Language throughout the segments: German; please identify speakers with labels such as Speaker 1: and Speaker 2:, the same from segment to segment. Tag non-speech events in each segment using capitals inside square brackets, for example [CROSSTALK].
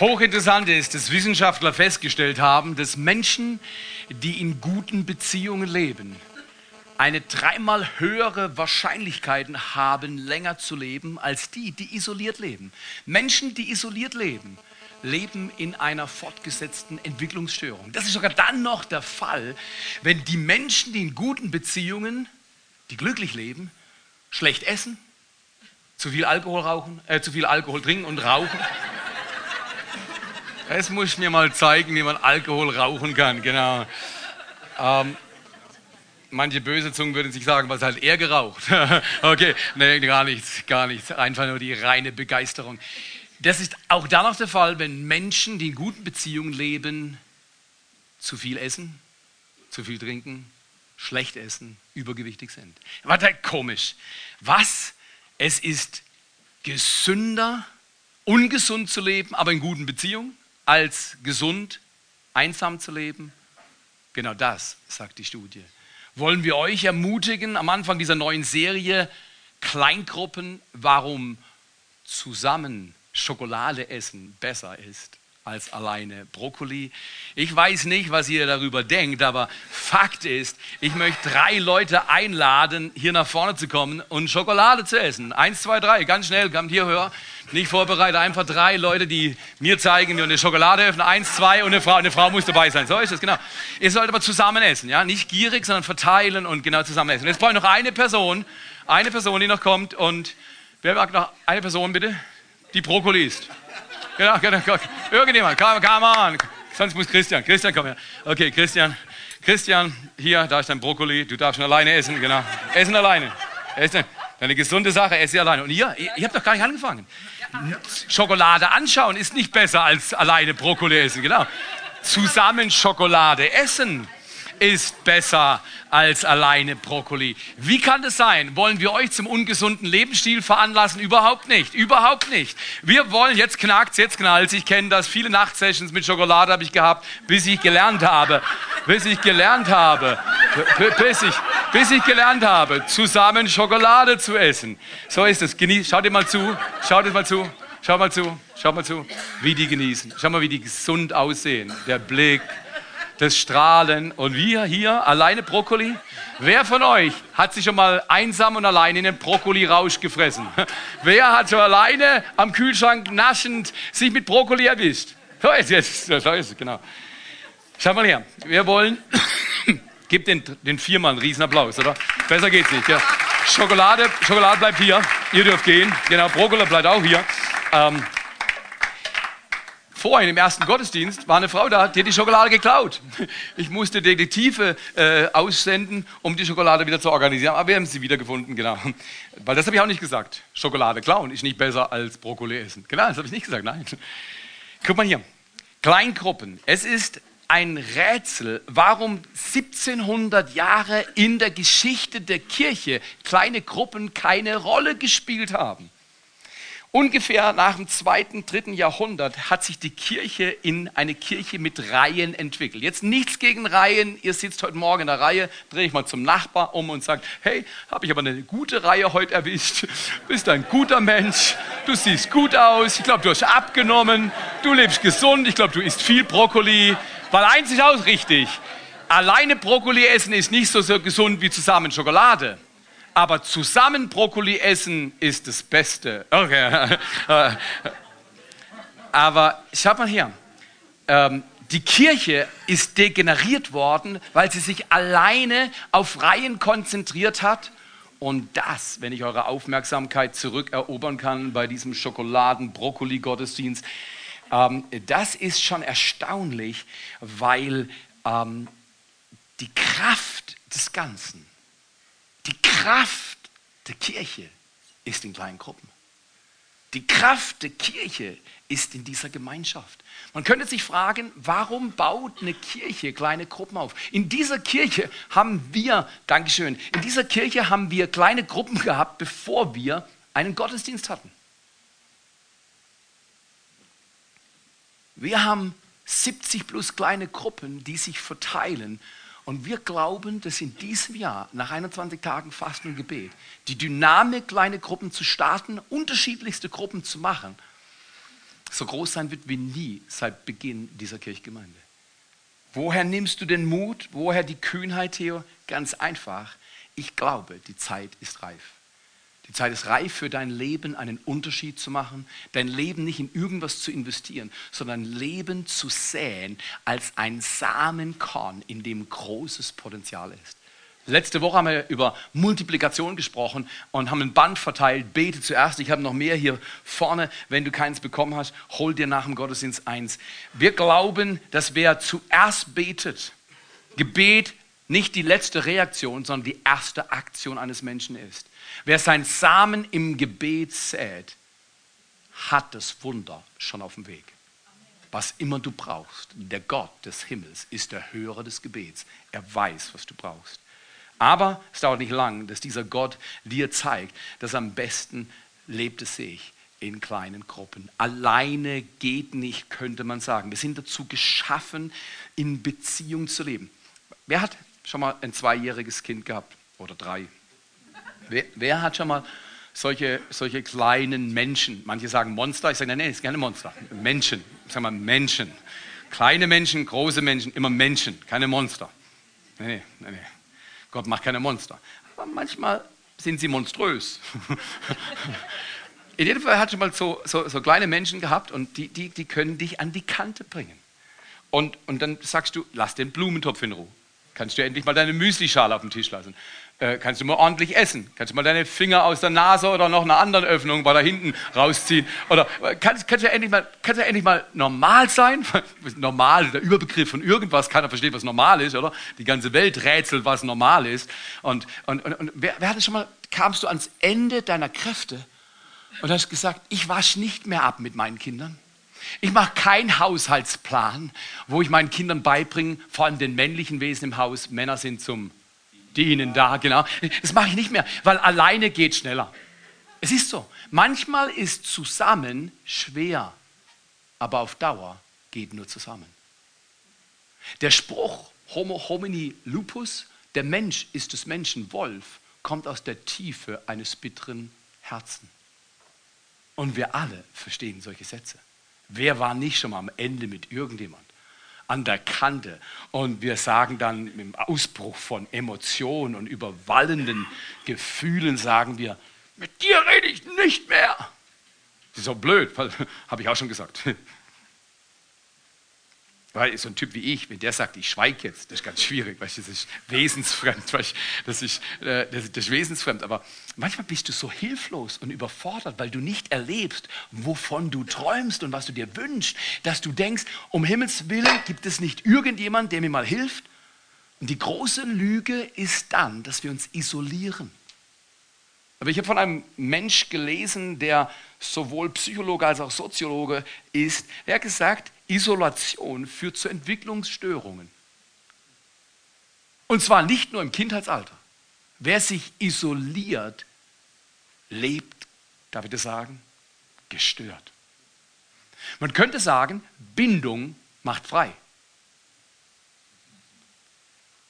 Speaker 1: Hochinteressant ist, dass Wissenschaftler festgestellt haben, dass Menschen, die in guten Beziehungen leben, eine dreimal höhere Wahrscheinlichkeit haben, länger zu leben, als die, die isoliert leben. Menschen, die isoliert leben, leben in einer fortgesetzten Entwicklungsstörung. Das ist sogar dann noch der Fall, wenn die Menschen, die in guten Beziehungen, die glücklich leben, schlecht essen, zu viel Alkohol rauchen, äh, zu viel Alkohol trinken und rauchen. Es muss mir mal zeigen, wie man Alkohol rauchen kann, genau. Ähm, manche böse Zungen würden sich sagen, was hat er geraucht? [LAUGHS] okay, nee, gar nichts, gar nichts. Einfach nur die reine Begeisterung. Das ist auch dann noch der Fall, wenn Menschen, die in guten Beziehungen leben, zu viel essen, zu viel trinken, schlecht essen, übergewichtig sind. Warte, komisch. Was? Es ist gesünder, ungesund zu leben, aber in guten Beziehungen, als gesund, einsam zu leben? Genau das sagt die Studie. Wollen wir euch ermutigen, am Anfang dieser neuen Serie Kleingruppen, warum zusammen Schokolade essen besser ist als alleine Brokkoli. Ich weiß nicht, was ihr darüber denkt, aber Fakt ist, ich möchte drei Leute einladen, hier nach vorne zu kommen und Schokolade zu essen. Eins, zwei, drei, ganz schnell, kommt hier höher. Nicht vorbereitet, einfach drei Leute, die mir zeigen, wie eine Schokolade öffnen. Eins, zwei und eine Frau, eine Frau muss dabei sein. So ist es, genau. Ihr sollt aber zusammen essen, ja? Nicht gierig, sondern verteilen und genau zusammen essen. Jetzt brauche ich noch eine Person, eine Person, die noch kommt und wer mag noch eine Person bitte? Die Brokkoli isst. Genau, genau, genau. Irgendjemand, come, come on. Sonst muss Christian. Christian, komm her. Okay, Christian. Christian, hier, da ist dein Brokkoli. Du darfst schon alleine essen, genau. Essen alleine. Essen. Eine gesunde Sache, esse alleine. Und ihr, ihr, ihr habt doch gar nicht angefangen. Schokolade anschauen ist nicht besser als alleine Brokkoli essen, genau. Zusammen Schokolade essen ist besser als alleine Brokkoli. Wie kann das sein? Wollen wir euch zum ungesunden Lebensstil veranlassen? Überhaupt nicht. Überhaupt nicht. Wir wollen, jetzt knackt's, jetzt knallt's. Ich kenne das. Viele Nachtsessions mit Schokolade habe ich gehabt, bis ich gelernt habe. Bis ich gelernt habe. Bis ich, bis ich gelernt habe, zusammen Schokolade zu essen. So ist es. Genieß, schaut dir mal zu. Schaut dir mal zu. Schau mal zu. Schau mal zu. Wie die genießen. Schau mal, wie die gesund aussehen. Der Blick das Strahlen. Und wir hier, alleine Brokkoli? Wer von euch hat sich schon mal einsam und allein in den Brokkoli-Rausch gefressen? [LAUGHS] Wer hat schon alleine am Kühlschrank naschend sich mit Brokkoli erwischt? So ist es, so ist es, genau. Schau mal her, wir wollen, [COUGHS] gib den, den viermal einen Riesenapplaus, oder? Besser geht's nicht, ja. Schokolade, Schokolade bleibt hier, ihr dürft gehen, genau, Brokkoli bleibt auch hier. Ähm, vorhin im ersten Gottesdienst war eine Frau da, die hat die Schokolade geklaut. Ich musste Detektive äh, aussenden, um die Schokolade wieder zu organisieren. Aber wir haben sie wiedergefunden, genau. Weil das habe ich auch nicht gesagt. Schokolade klauen ist nicht besser als Brokkoli essen. Genau, das habe ich nicht gesagt, nein. Guck mal hier. Kleingruppen. Es ist ein Rätsel, warum 1700 Jahre in der Geschichte der Kirche kleine Gruppen keine Rolle gespielt haben. Ungefähr nach dem zweiten, dritten Jahrhundert hat sich die Kirche in eine Kirche mit Reihen entwickelt. Jetzt nichts gegen Reihen. Ihr sitzt heute Morgen in der Reihe, drehe ich mal zum Nachbar um und sage, hey, habe ich aber eine gute Reihe heute erwischt. [LAUGHS] Bist ein guter Mensch. Du siehst gut aus. Ich glaube, du hast abgenommen. Du lebst gesund. Ich glaube, du isst viel Brokkoli. Weil eins ist auch richtig. Alleine Brokkoli essen ist nicht so, so gesund wie zusammen Schokolade aber zusammen Brokkoli essen ist das Beste. Okay. [LAUGHS] aber schau mal her. Ähm, die Kirche ist degeneriert worden, weil sie sich alleine auf Reihen konzentriert hat. Und das, wenn ich eure Aufmerksamkeit zurückerobern kann bei diesem Schokoladen-Brokkoli-Gottesdienst, ähm, das ist schon erstaunlich, weil ähm, die Kraft des Ganzen Kraft der Kirche ist in kleinen Gruppen. Die Kraft der Kirche ist in dieser Gemeinschaft. Man könnte sich fragen, warum baut eine Kirche kleine Gruppen auf? In dieser Kirche haben wir, Dankeschön, in dieser Kirche haben wir kleine Gruppen gehabt, bevor wir einen Gottesdienst hatten. Wir haben 70 plus kleine Gruppen, die sich verteilen und wir glauben, dass in diesem Jahr, nach 21 Tagen Fasten und Gebet, die Dynamik, kleine Gruppen zu starten, unterschiedlichste Gruppen zu machen, so groß sein wird wie nie seit Beginn dieser Kirchgemeinde. Woher nimmst du den Mut? Woher die Kühnheit, Theo? Ganz einfach. Ich glaube, die Zeit ist reif. Die Zeit ist reif für dein Leben, einen Unterschied zu machen, dein Leben nicht in irgendwas zu investieren, sondern Leben zu säen als ein Samenkorn, in dem großes Potenzial ist. Letzte Woche haben wir über Multiplikation gesprochen und haben ein Band verteilt. Bete zuerst. Ich habe noch mehr hier vorne. Wenn du keins bekommen hast, hol dir nach dem Gottesdienst eins. Wir glauben, dass wer zuerst betet, Gebet nicht die letzte Reaktion, sondern die erste Aktion eines Menschen ist. Wer sein Samen im Gebet sät, hat das Wunder schon auf dem Weg. Was immer du brauchst, der Gott des Himmels ist der Hörer des Gebets. Er weiß, was du brauchst. Aber es dauert nicht lang, dass dieser Gott dir zeigt, dass am besten lebt es sich in kleinen Gruppen. Alleine geht nicht, könnte man sagen. Wir sind dazu geschaffen, in Beziehung zu leben. Wer hat schon mal ein zweijähriges Kind gehabt? Oder drei? Wer, wer hat schon mal solche, solche kleinen Menschen? Manche sagen Monster. Ich sage, nein, nein, ist keine Monster. Menschen. Ich sage mal Menschen. Kleine Menschen, große Menschen, immer Menschen, keine Monster. Nee, nee, nee. Gott macht keine Monster. Aber manchmal sind sie monströs. [LAUGHS] In jedem Fall hat schon mal so, so, so, kleine Menschen gehabt und die, die, die können dich an die Kante bringen. Und, und dann sagst du, lass den Blumentopf in Ruhe. Kannst du endlich mal deine Müslischale auf dem Tisch lassen äh, kannst du mal ordentlich essen. Kannst du mal deine Finger aus der Nase oder noch einer anderen Öffnung weiter hinten rausziehen. Oder äh, kannst, kannst, du endlich mal, kannst du endlich mal normal sein? [LAUGHS] normal, der Überbegriff von irgendwas, keiner versteht, was normal ist, oder? Die ganze Welt rätselt, was normal ist. Und, und, und, und wer, wer hatte schon mal, kamst du ans Ende deiner Kräfte und hast gesagt, ich wasche nicht mehr ab mit meinen Kindern? Ich mache keinen Haushaltsplan, wo ich meinen Kindern beibringe, vor allem den männlichen Wesen im Haus, Männer sind zum dienen da, genau. Das mache ich nicht mehr, weil alleine geht schneller. Es ist so. Manchmal ist zusammen schwer, aber auf Dauer geht nur zusammen. Der Spruch Homo homini lupus, der Mensch ist des Menschen Wolf, kommt aus der Tiefe eines bitteren Herzen. Und wir alle verstehen solche Sätze. Wer war nicht schon mal am Ende mit irgendjemand? an der Kante. Und wir sagen dann im Ausbruch von Emotionen und überwallenden Gefühlen, sagen wir, mit dir rede ich nicht mehr. Das ist so blöd, [LAUGHS] habe ich auch schon gesagt. [LAUGHS] Weil so ein Typ wie ich, wenn der sagt, ich schweige jetzt, das ist ganz schwierig, weil das ist wesensfremd, weil das, ist, äh, das, ist, wesensfremd. Aber manchmal bist du so hilflos und überfordert, weil du nicht erlebst, wovon du träumst und was du dir wünschst, dass du denkst, um Himmels Willen gibt es nicht irgendjemand, der mir mal hilft. Und die große Lüge ist dann, dass wir uns isolieren. Aber ich habe von einem Mensch gelesen, der sowohl Psychologe als auch Soziologe ist. Er hat gesagt, Isolation führt zu Entwicklungsstörungen. Und zwar nicht nur im Kindheitsalter. Wer sich isoliert, lebt, darf ich das sagen, gestört. Man könnte sagen, Bindung macht frei.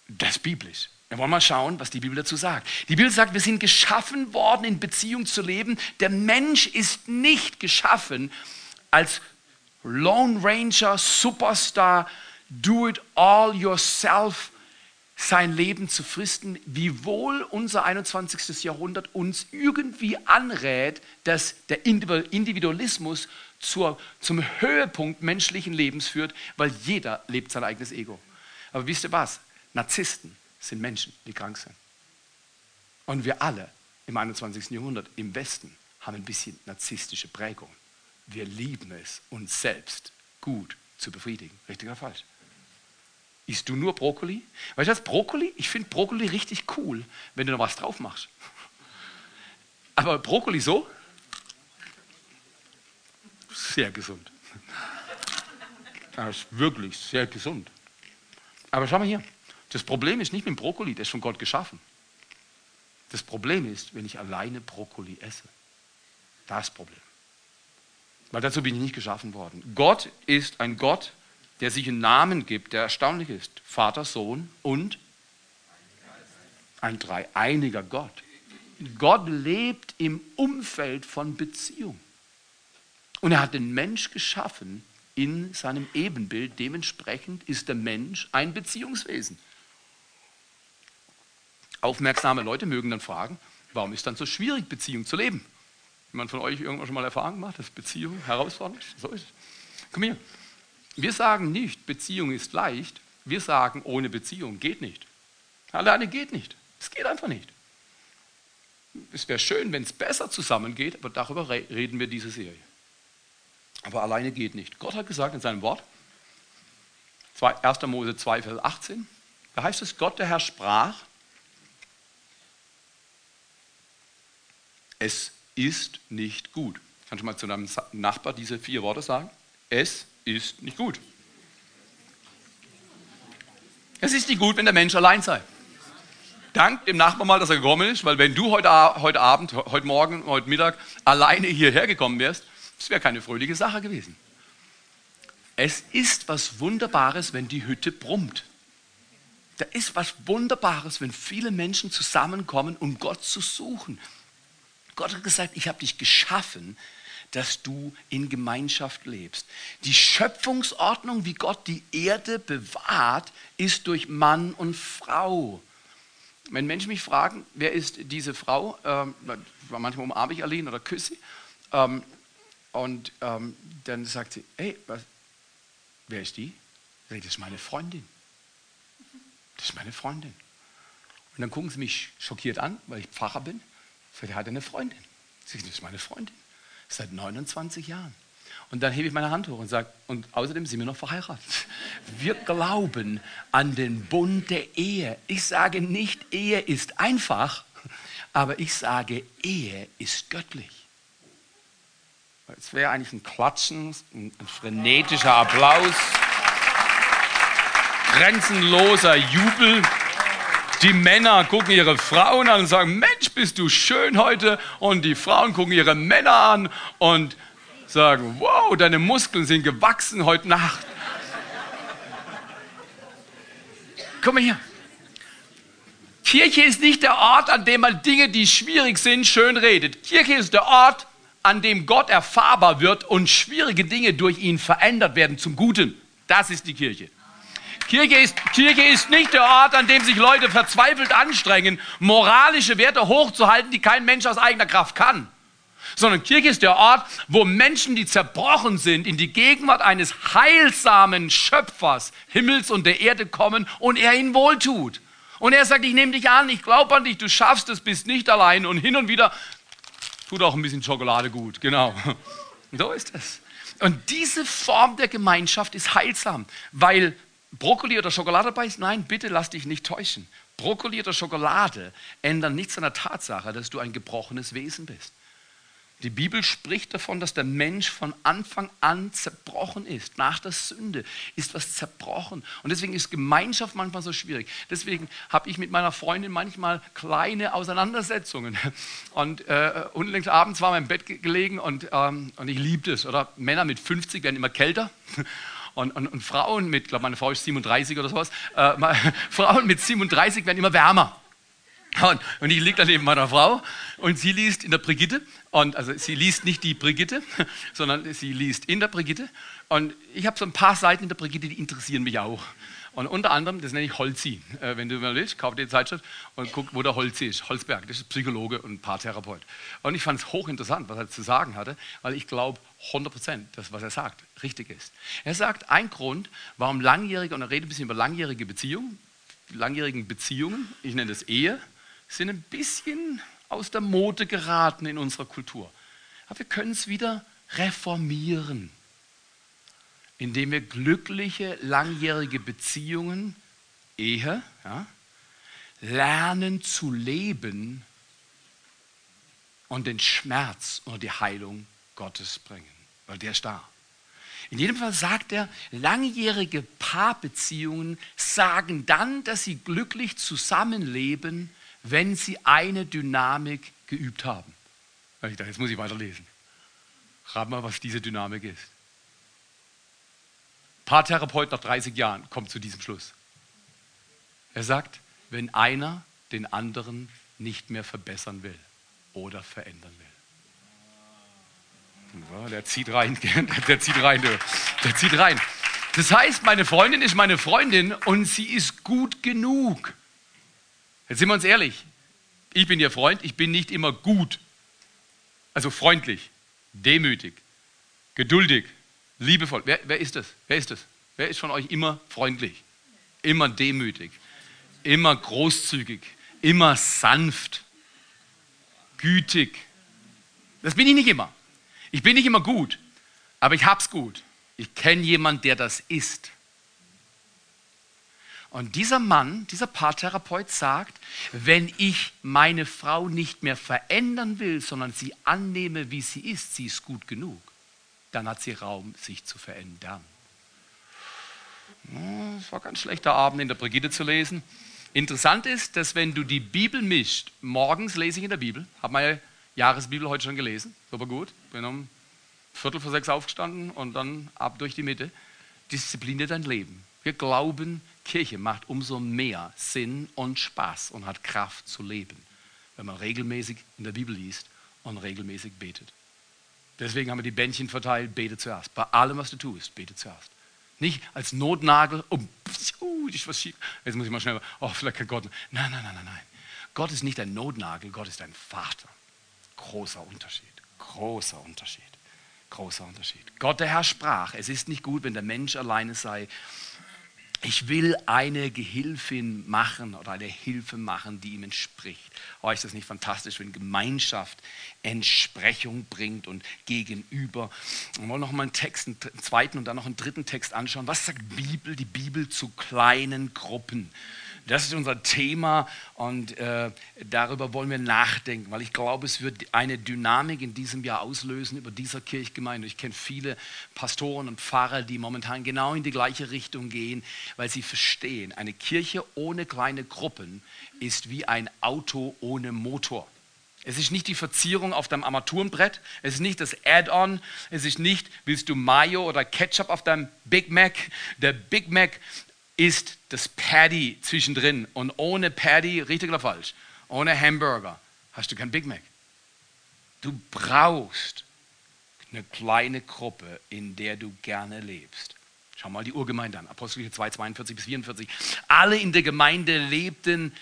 Speaker 1: Das ist biblisch. Wir wollen mal schauen, was die Bibel dazu sagt. Die Bibel sagt, wir sind geschaffen worden, in Beziehung zu leben. Der Mensch ist nicht geschaffen als Lone Ranger, Superstar, do it all yourself sein Leben zu fristen, wiewohl unser 21. Jahrhundert uns irgendwie anrät, dass der Individualismus zur, zum Höhepunkt menschlichen Lebens führt, weil jeder lebt sein eigenes Ego. Aber wisst ihr was? Narzissten sind Menschen, die krank sind. Und wir alle im 21. Jahrhundert im Westen haben ein bisschen narzisstische Prägung. Wir lieben es, uns selbst gut zu befriedigen. Richtig oder falsch? Isst du nur Brokkoli? Weißt du was, Brokkoli? Ich finde Brokkoli richtig cool, wenn du noch was drauf machst. [LAUGHS] Aber Brokkoli so? Sehr gesund. Das ist wirklich sehr gesund. Aber schau mal hier. Das Problem ist nicht mit dem Brokkoli, der ist von Gott geschaffen. Das Problem ist, wenn ich alleine Brokkoli esse. Das Problem. Weil dazu bin ich nicht geschaffen worden. Gott ist ein Gott, der sich einen Namen gibt, der erstaunlich ist. Vater, Sohn und ein dreieiniger Gott. Gott lebt im Umfeld von Beziehung. Und er hat den Mensch geschaffen in seinem Ebenbild. Dementsprechend ist der Mensch ein Beziehungswesen. Aufmerksame Leute mögen dann fragen, warum ist dann so schwierig, Beziehung zu leben? Jemand von euch irgendwann schon mal Erfahrung gemacht, dass Beziehung herausfordernd ist? So ist es. Komm hier. Wir sagen nicht, Beziehung ist leicht. Wir sagen, ohne Beziehung geht nicht. Alleine geht nicht. Es geht einfach nicht. Es wäre schön, wenn es besser zusammengeht, aber darüber reden wir diese Serie. Aber alleine geht nicht. Gott hat gesagt in seinem Wort, 1. Mose 2, Vers 18, da heißt es, Gott der Herr sprach, es ist nicht gut. Kannst du mal zu deinem Nachbar diese vier Worte sagen? Es ist nicht gut. Es ist nicht gut, wenn der Mensch allein sei. Dank dem Nachbarn mal, dass er gekommen ist, weil wenn du heute, heute Abend, heute Morgen, heute Mittag alleine hierher gekommen wärst, das wäre keine fröhliche Sache gewesen. Es ist was Wunderbares, wenn die Hütte brummt. Da ist was Wunderbares, wenn viele Menschen zusammenkommen, um Gott zu suchen. Gott hat gesagt, ich habe dich geschaffen, dass du in Gemeinschaft lebst. Die Schöpfungsordnung, wie Gott die Erde bewahrt, ist durch Mann und Frau. Wenn Menschen mich fragen, wer ist diese Frau, ähm, manchmal umarme ich Aline oder küsse sie, ähm, und ähm, dann sagt sie, hey, was, wer ist die? Ich das ist meine Freundin. Das ist meine Freundin. Und dann gucken sie mich schockiert an, weil ich Pfarrer bin. Ich sage, er hat eine Freundin. Das ist meine Freundin. Seit 29 Jahren. Und dann hebe ich meine Hand hoch und sage, und außerdem sind wir noch verheiratet. Wir glauben an den Bund der Ehe. Ich sage nicht, Ehe ist einfach, aber ich sage, Ehe ist göttlich. Es wäre eigentlich ein Klatschen, ein frenetischer Applaus, grenzenloser Jubel. Die Männer gucken ihre Frauen an und sagen, Mensch, bist du schön heute. Und die Frauen gucken ihre Männer an und sagen, wow, deine Muskeln sind gewachsen heute Nacht. Komm mal hier. Kirche ist nicht der Ort, an dem man Dinge, die schwierig sind, schön redet. Kirche ist der Ort, an dem Gott erfahrbar wird und schwierige Dinge durch ihn verändert werden zum Guten. Das ist die Kirche. Kirche ist, Kirche ist nicht der Ort, an dem sich Leute verzweifelt anstrengen, moralische Werte hochzuhalten, die kein Mensch aus eigener Kraft kann sondern Kirche ist der Ort, wo Menschen, die zerbrochen sind, in die Gegenwart eines heilsamen Schöpfers Himmels und der Erde kommen und er ihnen wohltut. Und er sagt, ich nehme dich an, ich glaube an dich, du schaffst es, bist nicht allein und hin und wieder tut auch ein bisschen Schokolade gut, genau. [LAUGHS] So ist es. Und diese Form der Gemeinschaft ist heilsam, weil Brokkoli oder Schokolade beißt? Nein, bitte lass dich nicht täuschen. Brokkoli oder Schokolade ändern nichts an der Tatsache, dass du ein gebrochenes Wesen bist. Die Bibel spricht davon, dass der Mensch von Anfang an zerbrochen ist. Nach der Sünde ist was zerbrochen. Und deswegen ist Gemeinschaft manchmal so schwierig. Deswegen habe ich mit meiner Freundin manchmal kleine Auseinandersetzungen. Und äh, unlängst abends war im Bett gelegen und, ähm, und ich liebte es. Oder Männer mit 50 werden immer kälter. Und, und, und Frauen mit, ich glaube, meine Frau ist 37 oder sowas, äh, [LAUGHS] Frauen mit 37 werden immer wärmer. Und, und ich liege da neben meiner Frau und sie liest in der Brigitte. Und also sie liest nicht die Brigitte, [LAUGHS] sondern sie liest in der Brigitte. Und ich habe so ein paar Seiten in der Brigitte, die interessieren mich auch. Und unter anderem, das nenne ich Holzi. Äh, wenn du mal willst, kauf dir die Zeitschrift und guck, wo der Holzi ist. Holzberg, das ist Psychologe und Paartherapeut. Und ich fand es hochinteressant, was er zu sagen hatte, weil ich glaube 100 Prozent, dass was er sagt richtig ist. Er sagt, ein Grund, warum langjährige, und er redet ein bisschen über langjährige Beziehungen, langjährigen Beziehungen, ich nenne das Ehe, sind ein bisschen aus der Mode geraten in unserer Kultur. Aber wir können es wieder reformieren, indem wir glückliche, langjährige Beziehungen, Ehe, ja, lernen zu leben und den Schmerz oder die Heilung Gottes bringen, weil der ist da. In jedem Fall sagt er, langjährige Paarbeziehungen sagen dann, dass sie glücklich zusammenleben, wenn sie eine Dynamik geübt haben. Ich dachte, jetzt muss ich weiterlesen. Rat mal, was diese Dynamik ist. Paartherapeut nach 30 Jahren kommt zu diesem Schluss. Er sagt, wenn einer den anderen nicht mehr verbessern will oder verändern will. Der zieht rein, [LAUGHS] der zieht rein, der zieht rein. Das heißt, meine Freundin ist meine Freundin und sie ist gut genug. Jetzt sind wir uns ehrlich. Ich bin ihr Freund, ich bin nicht immer gut. Also freundlich, demütig, geduldig, liebevoll. Wer, wer ist das? Wer ist das? Wer ist von euch immer freundlich, immer demütig, immer großzügig, immer sanft, gütig? Das bin ich nicht immer. Ich bin nicht immer gut, aber ich hab's gut. Ich kenne jemanden, der das ist. Und dieser Mann, dieser Paartherapeut sagt, wenn ich meine Frau nicht mehr verändern will, sondern sie annehme, wie sie ist, sie ist gut genug, dann hat sie Raum, sich zu verändern. Es war ganz schlechter Abend, in der Brigitte zu lesen. Interessant ist, dass wenn du die Bibel mischt, morgens lese ich in der Bibel, habe meine Jahresbibel heute schon gelesen, super gut, bin um Viertel vor sechs aufgestanden und dann ab durch die Mitte, diszipliniert dein Leben. Wir glauben, Kirche macht umso mehr Sinn und Spaß und hat Kraft zu leben, wenn man regelmäßig in der Bibel liest und regelmäßig betet. Deswegen haben wir die Bändchen verteilt, bete zuerst. Bei allem, was du tust, bete zuerst. Nicht als Notnagel, oh, ist was schief. Jetzt muss ich mal schnell, oh, vielleicht kann Gott. Nein, nein, nein, nein, nein. Gott ist nicht ein Notnagel, Gott ist ein Vater. Großer Unterschied, großer Unterschied, großer Unterschied. Gott der Herr sprach, es ist nicht gut, wenn der Mensch alleine sei ich will eine Gehilfin machen oder eine Hilfe machen, die ihm entspricht. Oh, ist das nicht fantastisch, wenn Gemeinschaft Entsprechung bringt und gegenüber. Wir wollen noch mal einen Text, einen zweiten und dann noch einen dritten Text anschauen. Was sagt Bibel, die Bibel zu kleinen Gruppen? Das ist unser Thema und äh, darüber wollen wir nachdenken, weil ich glaube, es wird eine Dynamik in diesem Jahr auslösen über dieser Kirchgemeinde. Ich kenne viele Pastoren und Pfarrer, die momentan genau in die gleiche Richtung gehen, weil sie verstehen, eine Kirche ohne kleine Gruppen ist wie ein Auto ohne Motor. Es ist nicht die Verzierung auf deinem Armaturenbrett. Es ist nicht das Add-on. Es ist nicht, willst du Mayo oder Ketchup auf deinem Big Mac. Der Big Mac ist das Patty zwischendrin. Und ohne Patty, richtig oder falsch, ohne Hamburger hast du kein Big Mac. Du brauchst eine kleine Gruppe, in der du gerne lebst. Schau mal die Urgemeinde an, Apostel 2, 42 bis 44. Alle in der Gemeinde lebten,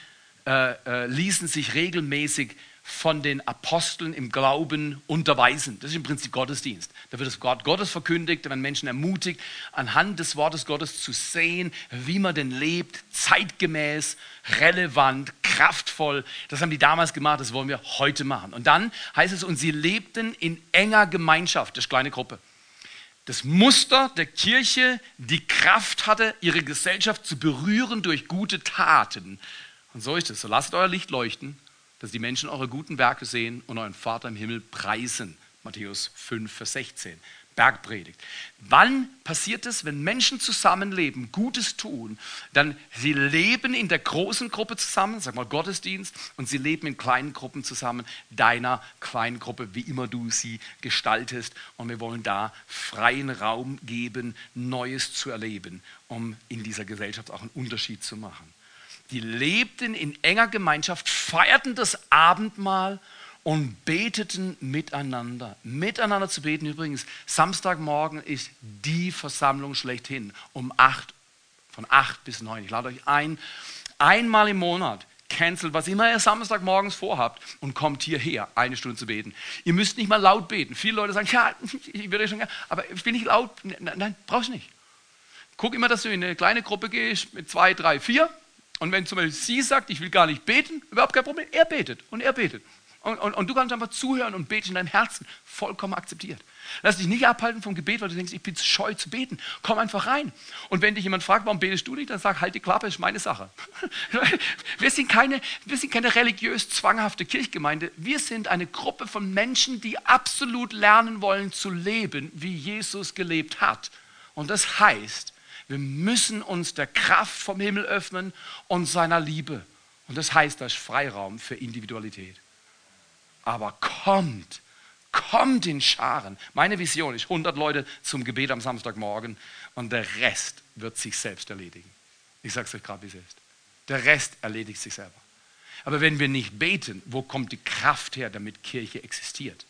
Speaker 1: äh, äh, ließen sich regelmäßig von den Aposteln im Glauben unterweisen. Das ist im Prinzip Gottesdienst. Da wird das Wort Gottes verkündigt, da werden Menschen ermutigt, anhand des Wortes Gottes zu sehen, wie man denn lebt, zeitgemäß, relevant, kraftvoll. Das haben die damals gemacht, das wollen wir heute machen. Und dann heißt es, und sie lebten in enger Gemeinschaft, das ist kleine Gruppe. Das Muster der Kirche, die Kraft hatte, ihre Gesellschaft zu berühren durch gute Taten. Und so ist es. So lasst euer Licht leuchten dass die Menschen eure guten Werke sehen und euren Vater im Himmel preisen. Matthäus 5, Vers 16. Bergpredigt. Wann passiert es, wenn Menschen zusammenleben, Gutes tun, dann sie leben in der großen Gruppe zusammen, sag mal Gottesdienst, und sie leben in kleinen Gruppen zusammen, deiner kleinen Gruppe, wie immer du sie gestaltest. Und wir wollen da freien Raum geben, Neues zu erleben, um in dieser Gesellschaft auch einen Unterschied zu machen die lebten in enger Gemeinschaft, feierten das Abendmahl und beteten miteinander. Miteinander zu beten übrigens, Samstagmorgen ist die Versammlung schlechthin um acht, von acht bis neun. Ich lade euch ein, einmal im Monat cancelt, was immer ihr Samstagmorgens vorhabt und kommt hierher, eine Stunde zu beten. Ihr müsst nicht mal laut beten. Viele Leute sagen, ja, [LAUGHS] ich würde schon gerne, aber ich bin nicht laut. Nein, nein brauchst nicht. Guck immer, dass du in eine kleine Gruppe gehst mit zwei, drei, vier und wenn zum Beispiel sie sagt, ich will gar nicht beten, überhaupt kein Problem, er betet und er betet. Und, und, und du kannst einfach zuhören und beten in deinem Herzen, vollkommen akzeptiert. Lass dich nicht abhalten vom Gebet, weil du denkst, ich bin zu scheu zu beten. Komm einfach rein. Und wenn dich jemand fragt, warum betest du nicht, dann sag, halt die Klappe, ist meine Sache. [LAUGHS] wir, sind keine, wir sind keine religiös zwanghafte Kirchgemeinde. Wir sind eine Gruppe von Menschen, die absolut lernen wollen zu leben, wie Jesus gelebt hat. Und das heißt, wir müssen uns der Kraft vom Himmel öffnen und seiner Liebe. Und das heißt, da ist Freiraum für Individualität. Aber kommt, kommt in Scharen. Meine Vision ist 100 Leute zum Gebet am Samstagmorgen und der Rest wird sich selbst erledigen. Ich sage es euch gerade, wie es ist. Der Rest erledigt sich selber. Aber wenn wir nicht beten, wo kommt die Kraft her, damit Kirche existiert?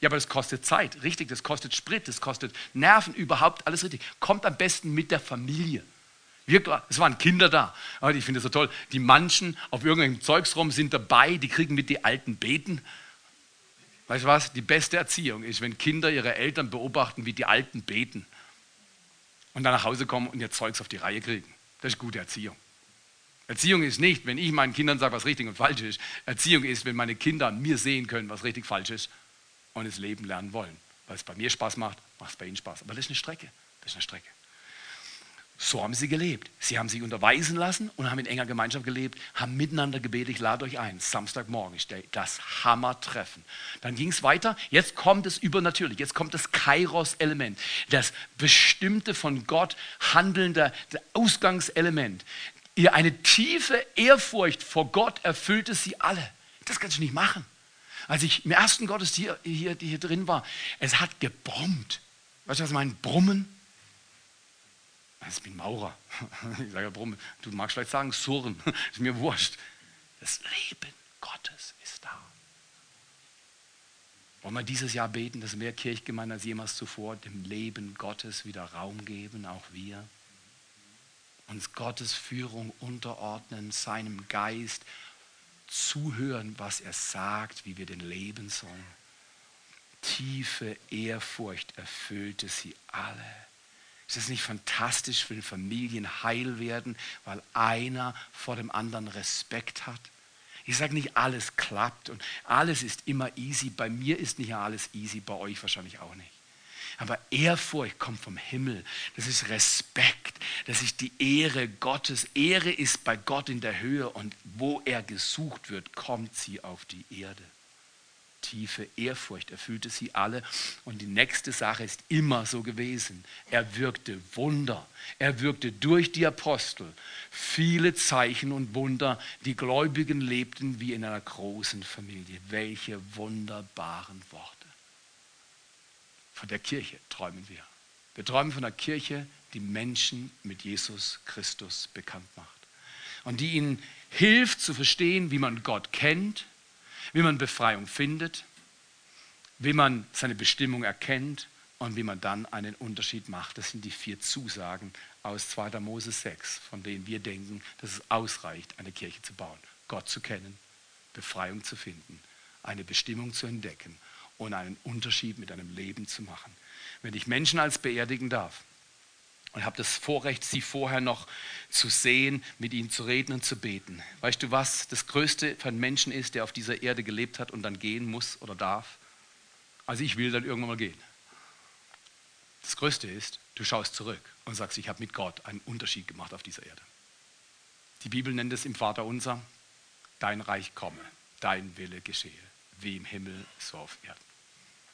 Speaker 1: Ja, aber das kostet Zeit, richtig, das kostet Sprit, das kostet Nerven, überhaupt alles richtig. Kommt am besten mit der Familie. Wir, es waren Kinder da. Aber ich finde das so toll. Die manchen auf irgendeinem Zeugs rum sind dabei, die kriegen mit die Alten beten. Weißt du was? Die beste Erziehung ist, wenn Kinder ihre Eltern beobachten, wie die Alten beten. Und dann nach Hause kommen und ihr Zeugs auf die Reihe kriegen. Das ist gute Erziehung. Erziehung ist nicht, wenn ich meinen Kindern sage, was richtig und falsch ist. Erziehung ist, wenn meine Kinder mir sehen können, was richtig falsch ist und das Leben lernen wollen. Weil es bei mir Spaß macht, macht es bei ihnen Spaß. Aber das ist eine Strecke. Das ist eine Strecke. So haben sie gelebt. Sie haben sich unterweisen lassen und haben in enger Gemeinschaft gelebt, haben miteinander gebetet. Ich lade euch ein. Samstagmorgen ist das Hammertreffen. Dann ging es weiter. Jetzt kommt es übernatürlich. Jetzt kommt das Kairos-Element. Das bestimmte von Gott handelnde Ausgangselement. Eine tiefe Ehrfurcht vor Gott erfüllte sie alle. Das kannst du nicht machen. Als ich im ersten Gottesdienst hier, hier, hier drin war, es hat gebrummt. Weißt du, was [LAUGHS] ich meine? Brummen? Ich bin Maurer. Ich sage, warum? Du magst vielleicht sagen, surren. [LAUGHS] Ist mir wurscht. Das Leben Gottes ist da. Wollen wir dieses Jahr beten, dass mehr Kirchgemeinden als jemals zuvor dem Leben Gottes wieder Raum geben, auch wir? Uns Gottes Führung unterordnen, seinem Geist zuhören, was er sagt, wie wir den leben sollen. Tiefe Ehrfurcht erfüllte sie alle. Ist es nicht fantastisch, wenn Familien heil werden, weil einer vor dem anderen Respekt hat? Ich sage nicht, alles klappt und alles ist immer easy. Bei mir ist nicht alles easy, bei euch wahrscheinlich auch nicht. Aber Ehrfurcht kommt vom Himmel. Das ist Respekt. Das ist die Ehre Gottes. Ehre ist bei Gott in der Höhe und wo er gesucht wird, kommt sie auf die Erde tiefe Ehrfurcht erfüllte sie alle. Und die nächste Sache ist immer so gewesen. Er wirkte Wunder. Er wirkte durch die Apostel viele Zeichen und Wunder. Die Gläubigen lebten wie in einer großen Familie. Welche wunderbaren Worte. Von der Kirche träumen wir. Wir träumen von einer Kirche, die Menschen mit Jesus Christus bekannt macht. Und die ihnen hilft zu verstehen, wie man Gott kennt, wie man Befreiung findet, wie man seine Bestimmung erkennt und wie man dann einen Unterschied macht. Das sind die vier Zusagen aus 2. Mose 6, von denen wir denken, dass es ausreicht, eine Kirche zu bauen. Gott zu kennen, Befreiung zu finden, eine Bestimmung zu entdecken und einen Unterschied mit einem Leben zu machen. Wenn ich Menschen als beerdigen darf, und habe das Vorrecht, sie vorher noch zu sehen, mit ihnen zu reden und zu beten. Weißt du, was das Größte einen Menschen ist, der auf dieser Erde gelebt hat und dann gehen muss oder darf? Also ich will dann irgendwann mal gehen. Das Größte ist, du schaust zurück und sagst, ich habe mit Gott einen Unterschied gemacht auf dieser Erde. Die Bibel nennt es im Vater unser, dein Reich komme, dein Wille geschehe, wie im Himmel, so auf Erden.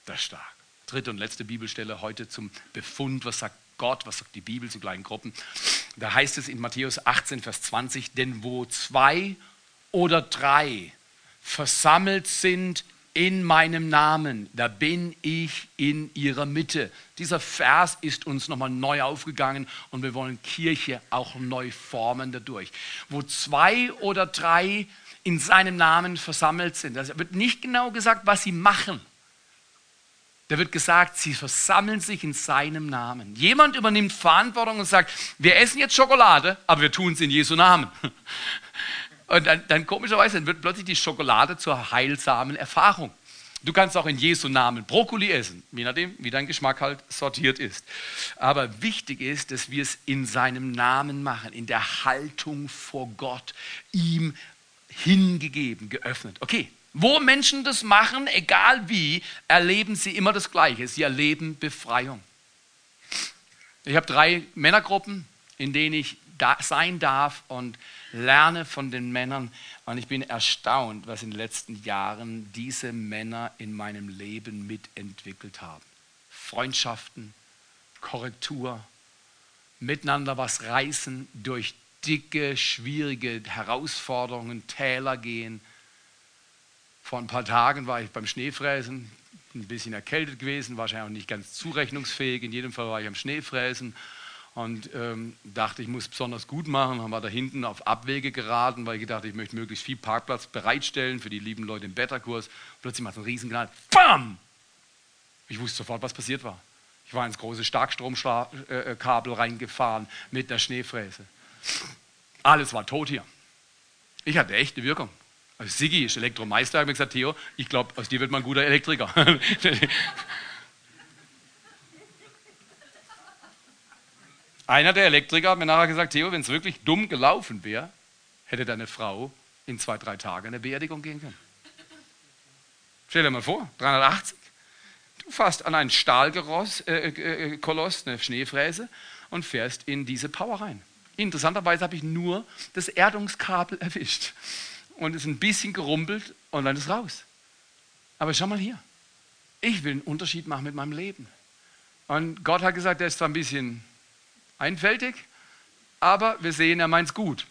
Speaker 1: Das ist stark. Dritte und letzte Bibelstelle heute zum Befund, was sagt Gott, was sagt die Bibel zu kleinen Gruppen. Da heißt es in Matthäus 18, Vers 20, denn wo zwei oder drei versammelt sind in meinem Namen, da bin ich in ihrer Mitte. Dieser Vers ist uns nochmal neu aufgegangen und wir wollen Kirche auch neu formen dadurch. Wo zwei oder drei in seinem Namen versammelt sind, da wird nicht genau gesagt, was sie machen. Da wird gesagt, sie versammeln sich in seinem Namen. Jemand übernimmt Verantwortung und sagt, wir essen jetzt Schokolade, aber wir tun es in Jesu Namen. [LAUGHS] Und dann, dann komischerweise wird plötzlich die Schokolade zur heilsamen Erfahrung. Du kannst auch in Jesu Namen Brokkoli essen, je nachdem, wie dein Geschmack halt sortiert ist. Aber wichtig ist, dass wir es in seinem Namen machen, in der Haltung vor Gott, ihm hingegeben, geöffnet. Okay, wo Menschen das machen, egal wie, erleben sie immer das Gleiche. Sie erleben Befreiung. Ich habe drei Männergruppen, in denen ich da sein darf und lerne von den Männern. Und ich bin erstaunt, was in den letzten Jahren diese Männer in meinem Leben mitentwickelt haben. Freundschaften, Korrektur, miteinander was reißen, durch dicke, schwierige Herausforderungen, Täler gehen vor ein paar Tagen war ich beim Schneefräsen, ein bisschen erkältet gewesen, wahrscheinlich auch nicht ganz zurechnungsfähig. In jedem Fall war ich am Schneefräsen und ähm, dachte, ich muss es besonders gut machen. Haben wir da hinten auf Abwege geraten, weil ich gedacht, ich möchte möglichst viel Parkplatz bereitstellen für die lieben Leute im Betterkurs. Plötzlich macht es einen Riesenknall. Bam! Ich wusste sofort, was passiert war. Ich war ins große Starkstromkabel reingefahren mit der Schneefräse. Alles war tot hier. Ich hatte echt eine Wirkung. Also Siggi ist Elektromeister, hat mir gesagt, Theo, ich glaube, aus dir wird man ein guter Elektriker. [LAUGHS] Einer der Elektriker hat mir nachher gesagt, Theo, wenn es wirklich dumm gelaufen wäre, hätte deine Frau in zwei, drei Tagen eine Beerdigung gehen können. Stell dir mal vor, 380. Du fährst an einen Stahlkoloss, äh, äh, Koloss, eine Schneefräse und fährst in diese Power rein. Interessanterweise habe ich nur das Erdungskabel erwischt und ist ein bisschen gerumpelt und dann ist raus. Aber schau mal hier. Ich will einen Unterschied machen mit meinem Leben. Und Gott hat gesagt, er ist zwar ein bisschen einfältig, aber wir sehen, er meint es gut.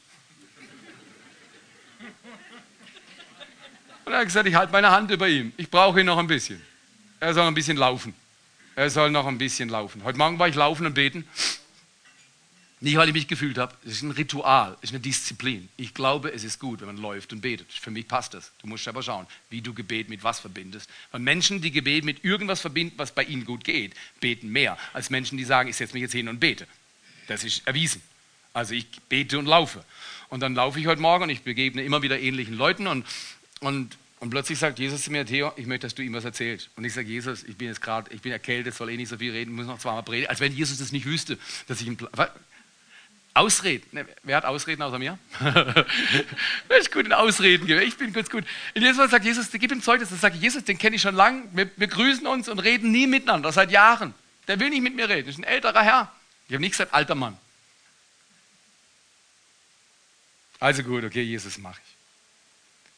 Speaker 1: Und er hat gesagt, ich halte meine Hand über ihm. Ich brauche ihn noch ein bisschen. Er soll ein bisschen laufen. Er soll noch ein bisschen laufen. Heute Morgen war ich laufen und beten. Nicht, weil ich mich gefühlt habe. Es ist ein Ritual, es ist eine Disziplin. Ich glaube, es ist gut, wenn man läuft und betet. Für mich passt das. Du musst aber schauen, wie du Gebet mit was verbindest. Weil Menschen, die Gebet mit irgendwas verbinden, was bei ihnen gut geht, beten mehr, als Menschen, die sagen, ich setze mich jetzt hin und bete. Das ist erwiesen. Also ich bete und laufe. Und dann laufe ich heute Morgen und ich begegne immer wieder ähnlichen Leuten und, und und plötzlich sagt Jesus zu mir, Theo, ich möchte, dass du ihm was erzählst. Und ich sage, Jesus, ich bin jetzt gerade, ich bin erkältet, soll eh nicht so viel reden, muss noch zweimal predigen. Als wenn Jesus das nicht wüsste, dass ich ihm... Ausreden. Ne, wer hat Ausreden außer mir? [LAUGHS] Wer ist gut in Ausreden? Ich bin ganz gut. Jedes Mal sagt Jesus, gib ihm Zeugnis. Dann sage ich, Jesus, den kenne ich schon lange. Wir, wir, grüßen uns und reden nie miteinander, seit Jahren. Der will nicht mit mir reden. Das ist ein älterer Herr. Ich habe nicht gesagt, alter Mann. Also gut, okay, Jesus mache ich.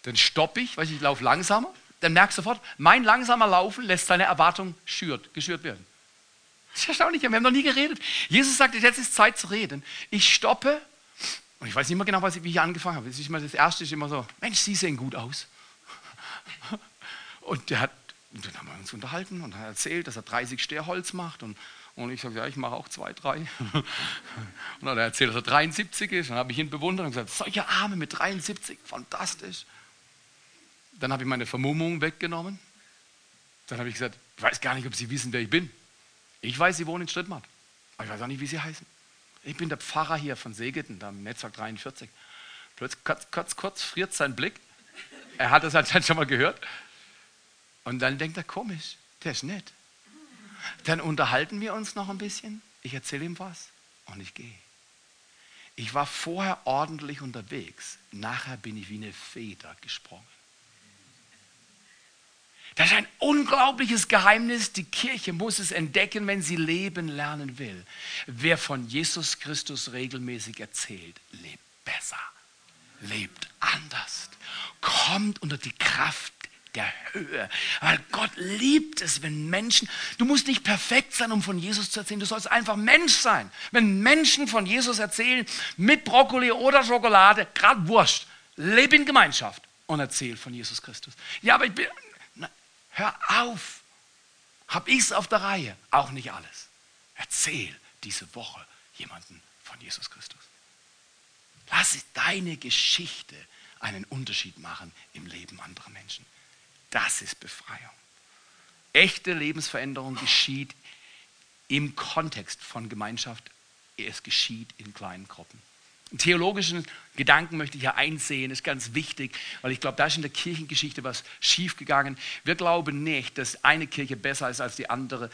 Speaker 1: Dann stoppe ich, weil ich laufe langsamer. Dann merkst du sofort, mein langsamer Laufen lässt seine Erwartung schürt, geschürt werden. Das ist erstaunlich, wir haben noch nie geredet. Jesus sagt, jetzt ist Zeit zu reden. Ich stoppe und ich weiß nicht mehr genau, wie ich angefangen habe. Das, ist immer, das erste ist immer so, Mensch, Sie sehen gut aus. Und der hat, und dann haben wir uns unterhalten und er erzählt, dass er 30 Sterholz macht und und ich sage, ja, ich mache auch zwei, drei. [LAUGHS] Und dann hat er erzählt, dass er 73 ist. Dann habe ich ihn bewundert und gesagt, solche Arme mit 73, fantastisch. Dann habe ich meine Vermummung weggenommen. Dann habe ich gesagt, ich weiß gar nicht, ob Sie wissen, wer ich bin. Ich weiß, Sie wohnen in Strittmatt. Aber ich weiß auch nicht, wie Sie heißen. Ich bin der Pfarrer hier von Segeten, da im Netzwerk 43. Plötzlich, kurz, kurz, kurz friert sein Blick. Er hat das anscheinend schon mal gehört. Und dann denkt er, komisch, der ist nett. Dann unterhalten wir uns noch ein bisschen. Ich erzähle ihm was und ich gehe. Ich war vorher ordentlich unterwegs. Nachher bin ich wie eine Feder gesprungen. Das ist ein unglaubliches Geheimnis. Die Kirche muss es entdecken, wenn sie leben lernen will. Wer von Jesus Christus regelmäßig erzählt, lebt besser, lebt anders, kommt unter die Kraft der Höhe. Weil Gott liebt es, wenn Menschen, du musst nicht perfekt sein, um von Jesus zu erzählen, du sollst einfach Mensch sein. Wenn Menschen von Jesus erzählen, mit Brokkoli oder Schokolade, gerade Wurst, lebe in Gemeinschaft und erzähl von Jesus Christus. Ja, aber ich bin, Hör auf. Hab ich's auf der Reihe? Auch nicht alles. Erzähl diese Woche jemanden von Jesus Christus. Lass deine Geschichte einen Unterschied machen im Leben anderer Menschen. Das ist Befreiung. Echte Lebensveränderung geschieht im Kontext von Gemeinschaft. Es geschieht in kleinen Gruppen. Theologischen Gedanken möchte ich hier einsehen, ist ganz wichtig, weil ich glaube, da ist in der Kirchengeschichte was schiefgegangen. Wir glauben nicht, dass eine Kirche besser ist als die andere.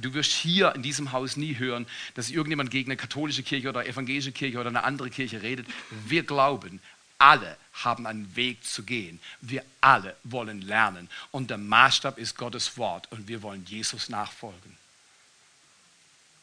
Speaker 1: Du wirst hier in diesem Haus nie hören, dass irgendjemand gegen eine katholische Kirche oder evangelische Kirche oder eine andere Kirche redet. Wir glauben, alle haben einen Weg zu gehen. Wir alle wollen lernen. Und der Maßstab ist Gottes Wort und wir wollen Jesus nachfolgen.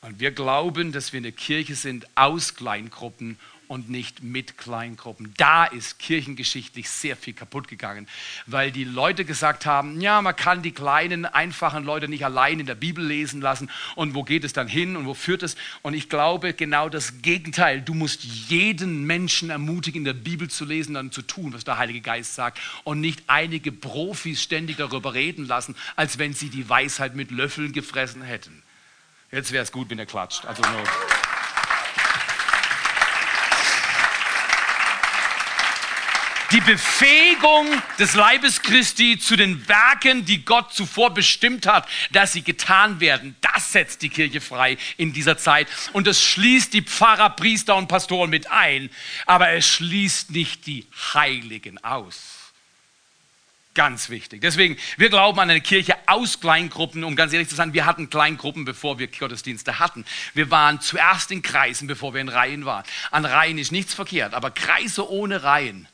Speaker 1: Und wir glauben, dass wir eine Kirche sind aus Kleingruppen und nicht mit Kleingruppen. Da ist kirchengeschichtlich sehr viel kaputt gegangen, weil die Leute gesagt haben, ja, man kann die kleinen, einfachen Leute nicht allein in der Bibel lesen lassen und wo geht es dann hin und wo führt es? Und ich glaube genau das Gegenteil. Du musst jeden Menschen ermutigen, in der Bibel zu lesen und zu tun, was der Heilige Geist sagt und nicht einige Profis ständig darüber reden lassen, als wenn sie die Weisheit mit Löffeln gefressen hätten. Jetzt wäre es gut, wenn er klatscht. Also nur. Die Befähigung des Leibes Christi zu den Werken, die Gott zuvor bestimmt hat, dass sie getan werden, das setzt die Kirche frei in dieser Zeit. Und es schließt die Pfarrer, Priester und Pastoren mit ein, aber es schließt nicht die Heiligen aus. Ganz wichtig. Deswegen, wir glauben an eine Kirche aus Kleingruppen, um ganz ehrlich zu sein, wir hatten Kleingruppen, bevor wir Gottesdienste hatten. Wir waren zuerst in Kreisen, bevor wir in Reihen waren. An Reihen ist nichts verkehrt, aber Kreise ohne Reihen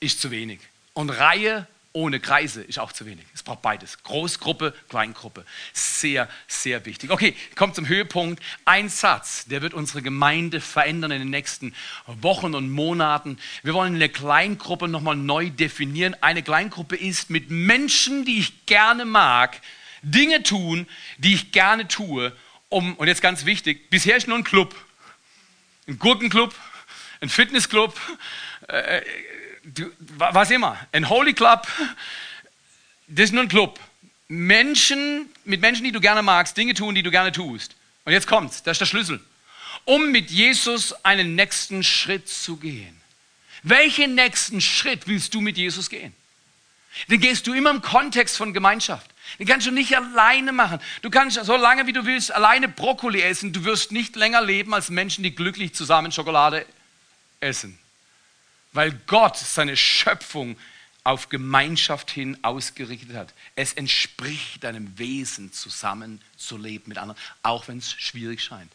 Speaker 1: ist zu wenig. Und Reihe ohne Kreise ist auch zu wenig. Es braucht beides. Großgruppe, Kleingruppe. Sehr, sehr wichtig. Okay, kommt zum Höhepunkt. Ein Satz, der wird unsere Gemeinde verändern in den nächsten Wochen und Monaten. Wir wollen eine Kleingruppe nochmal neu definieren. Eine Kleingruppe ist mit Menschen, die ich gerne mag, Dinge tun, die ich gerne tue, um, und jetzt ganz wichtig, bisher ist nur ein Club. Ein Gurkenclub, ein Fitnessclub, äh, was immer, ein Holy Club, das ist nur ein Club. Menschen, mit Menschen, die du gerne magst, Dinge tun, die du gerne tust. Und jetzt kommt's, das ist der Schlüssel. Um mit Jesus einen nächsten Schritt zu gehen. Welchen nächsten Schritt willst du mit Jesus gehen? Den gehst du immer im Kontext von Gemeinschaft. Den kannst du nicht alleine machen. Du kannst so lange wie du willst alleine Brokkoli essen. Du wirst nicht länger leben als Menschen, die glücklich zusammen Schokolade essen weil Gott seine Schöpfung auf Gemeinschaft hin ausgerichtet hat. Es entspricht deinem Wesen, zusammen zu leben mit anderen, auch wenn es schwierig scheint.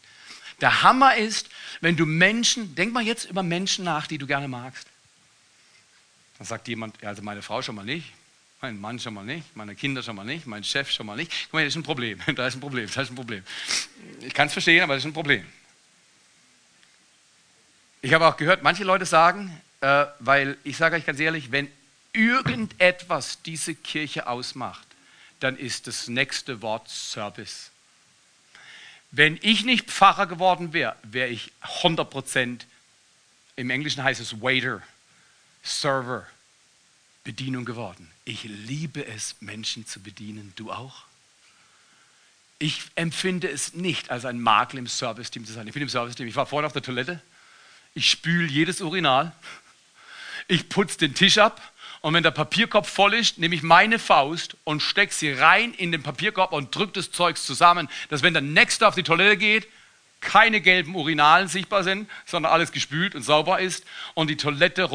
Speaker 1: Der Hammer ist, wenn du Menschen, denk mal jetzt über Menschen nach, die du gerne magst. Dann sagt jemand, also meine Frau schon mal nicht, mein Mann schon mal nicht, meine Kinder schon mal nicht, mein Chef schon mal nicht. Guck mal, das ist ein Problem, [LAUGHS] da ist ein Problem, da ist ein Problem. Ich kann es verstehen, aber das ist ein Problem. Ich habe auch gehört, manche Leute sagen, äh, weil ich sage euch ganz ehrlich, wenn irgendetwas diese Kirche ausmacht, dann ist das nächste Wort Service. Wenn ich nicht Pfarrer geworden wäre, wäre ich 100%, im Englischen heißt es Waiter, Server, Bedienung geworden. Ich liebe es, Menschen zu bedienen. Du auch? Ich empfinde es nicht als ein Makel im Service-Team zu sein. Ich bin im Service-Team. Ich war vorhin auf der Toilette. Ich spüle jedes Urinal ich putze den Tisch ab und wenn der Papierkorb voll ist, nehme ich meine Faust und stecke sie rein in den Papierkorb und drücke das Zeugs zusammen, dass wenn der Nächste auf die Toilette geht, keine gelben Urinalen sichtbar sind, sondern alles gespült und sauber ist und die Toilette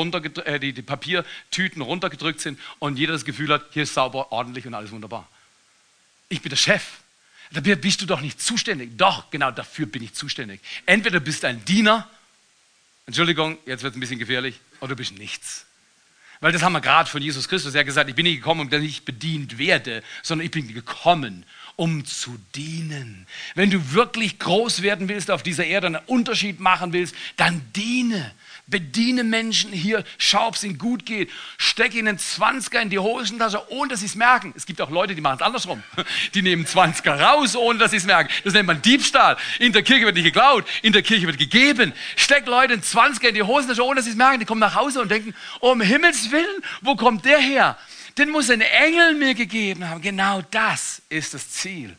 Speaker 1: äh, die, die Papiertüten runtergedrückt sind und jeder das Gefühl hat, hier ist sauber, ordentlich und alles wunderbar. Ich bin der Chef. Dafür bist du doch nicht zuständig. Doch, genau dafür bin ich zuständig. Entweder du bist ein Diener, Entschuldigung, jetzt wird es ein bisschen gefährlich, oder du bist nichts. Weil das haben wir gerade von Jesus Christus. Er gesagt, ich bin nicht gekommen, damit ich bedient werde, sondern ich bin gekommen, um zu dienen. Wenn du wirklich groß werden willst auf dieser Erde, einen Unterschied machen willst, dann diene. Bediene Menschen hier, schau, ob es ihnen gut geht. Steck ihnen 20er in die Hosentasche, ohne dass sie es merken. Es gibt auch Leute, die machen es andersrum. [LAUGHS] Die nehmen 20er raus, ohne dass sie es merken. Das nennt man Diebstahl. In der Kirche wird nicht geklaut, in der Kirche wird gegeben. Steck Leute in 20er in die Hosentasche, ohne dass sie es merken. Die kommen nach Hause und denken, oh, um Himmels Willen, wo kommt der her? Den muss ein Engel mir gegeben haben. Genau das ist das Ziel.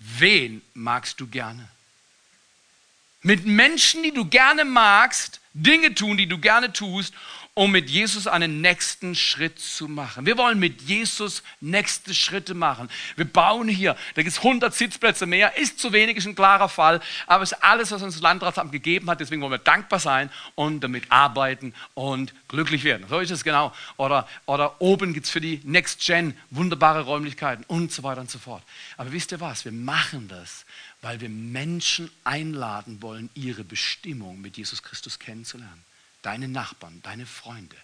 Speaker 1: Wen magst du gerne? Mit Menschen, die du gerne magst, Dinge tun, die du gerne tust um mit Jesus einen nächsten Schritt zu machen. Wir wollen mit Jesus nächste Schritte machen. Wir bauen hier, da gibt es 100 Sitzplätze mehr, ist zu wenig, ist ein klarer Fall, aber es ist alles, was uns das Landratsamt gegeben hat, deswegen wollen wir dankbar sein und damit arbeiten und glücklich werden. So ist es genau. Oder, oder oben gibt es für die Next Gen wunderbare Räumlichkeiten und so weiter und so fort. Aber wisst ihr was, wir machen das, weil wir Menschen einladen wollen, ihre Bestimmung mit Jesus Christus kennenzulernen deine Nachbarn, deine Freunde,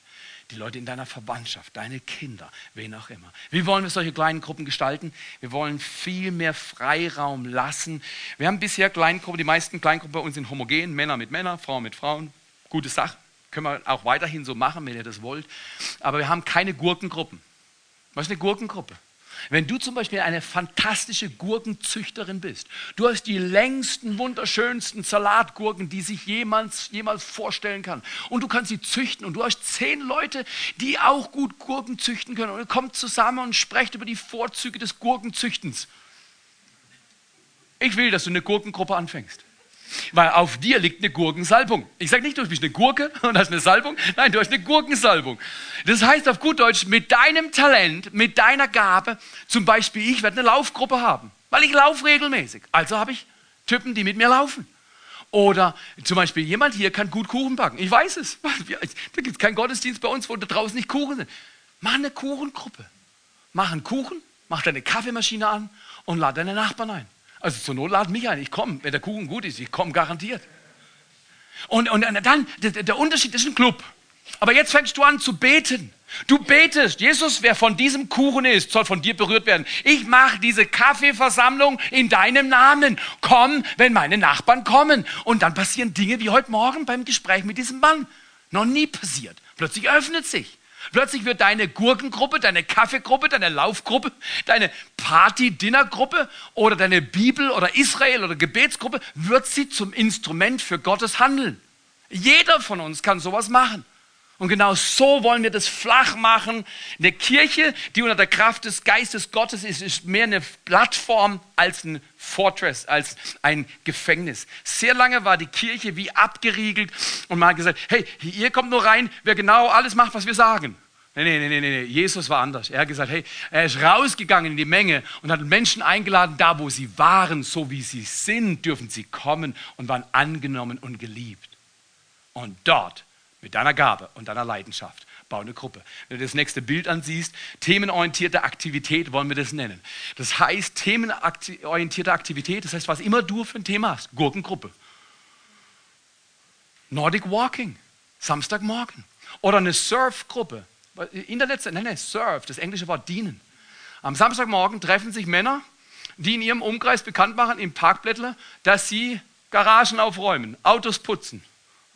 Speaker 1: die Leute in deiner Verwandtschaft, deine Kinder, wen auch immer. Wie wollen wir solche kleinen Gruppen gestalten? Wir wollen viel mehr Freiraum lassen. Wir haben bisher Kleingruppen, die meisten Kleingruppen bei uns sind homogen, Männer mit Männern, Frauen mit Frauen. Gute Sache. Können wir auch weiterhin so machen, wenn ihr das wollt. Aber wir haben keine Gurkengruppen. Was ist eine Gurkengruppe? Wenn du zum Beispiel eine fantastische Gurkenzüchterin bist, du hast die längsten, wunderschönsten Salatgurken, die sich jemals, jemals vorstellen kann. Und du kannst sie züchten und du hast zehn Leute, die auch gut Gurken züchten können. Und ihr kommt zusammen und sprecht über die Vorzüge des Gurkenzüchtens. Ich will, dass du eine Gurkengruppe anfängst. Weil auf dir liegt eine Gurkensalbung. Ich sage nicht, du bist eine Gurke [LAUGHS] und hast eine Salbung. Nein, du hast eine Gurkensalbung. Das heißt auf gut Deutsch, mit deinem Talent, mit deiner Gabe, zum Beispiel ich werde eine Laufgruppe haben, weil ich laufe regelmäßig. Also habe ich Typen, die mit mir laufen. Oder zum Beispiel jemand hier kann gut Kuchen backen. Ich weiß es. [LAUGHS] Da gibt es keinen Gottesdienst bei uns, wo da draußen nicht Kuchen sind. Mach eine Kuchengruppe. Mach einen Kuchen, mach deine Kaffeemaschine an und lade deine Nachbarn ein. Also zur Not lad mich ein. Ich komme, wenn der Kuchen gut ist. Ich komme garantiert. Und, und dann, der, der Unterschied ist ein Club. Aber jetzt fängst du an zu beten. Du betest, Jesus, wer von diesem Kuchen ist, soll von dir berührt werden. Ich mache diese Kaffeeversammlung in deinem Namen. Komm, wenn meine Nachbarn kommen. Und dann passieren Dinge wie heute Morgen beim Gespräch mit diesem Mann. Noch nie passiert. Plötzlich öffnet sich. Plötzlich wird deine Gurkengruppe, deine Kaffeegruppe, deine Laufgruppe, deine Party-Dinnergruppe oder deine Bibel- oder Israel- oder Gebetsgruppe, wird sie zum Instrument für Gottes Handeln. Jeder von uns kann sowas machen. Und genau so wollen wir das flach machen. Eine Kirche, die unter der Kraft des Geistes Gottes ist, ist mehr eine Plattform als ein Fortress, als ein Gefängnis. Sehr lange war die Kirche wie abgeriegelt und man hat gesagt, hey, ihr kommt nur rein, wer genau alles macht, was wir sagen. Nee, nee, nee, nee, nee, Jesus war anders. Er hat gesagt, hey, er ist rausgegangen in die Menge und hat Menschen eingeladen, da wo sie waren, so wie sie sind, dürfen sie kommen und waren angenommen und geliebt. Und dort mit deiner Gabe und deiner Leidenschaft. Bau eine Gruppe. Wenn du das nächste Bild ansiehst, themenorientierte Aktivität wollen wir das nennen. Das heißt, themenorientierte Aktivität, das heißt, was immer du für ein Thema hast, Gurkengruppe. Nordic Walking, Samstagmorgen. Oder eine Surfgruppe. Internet, nein, nein, Surf, das englische Wort dienen. Am Samstagmorgen treffen sich Männer, die in ihrem Umkreis bekannt machen, im Parkblättler, dass sie Garagen aufräumen, Autos putzen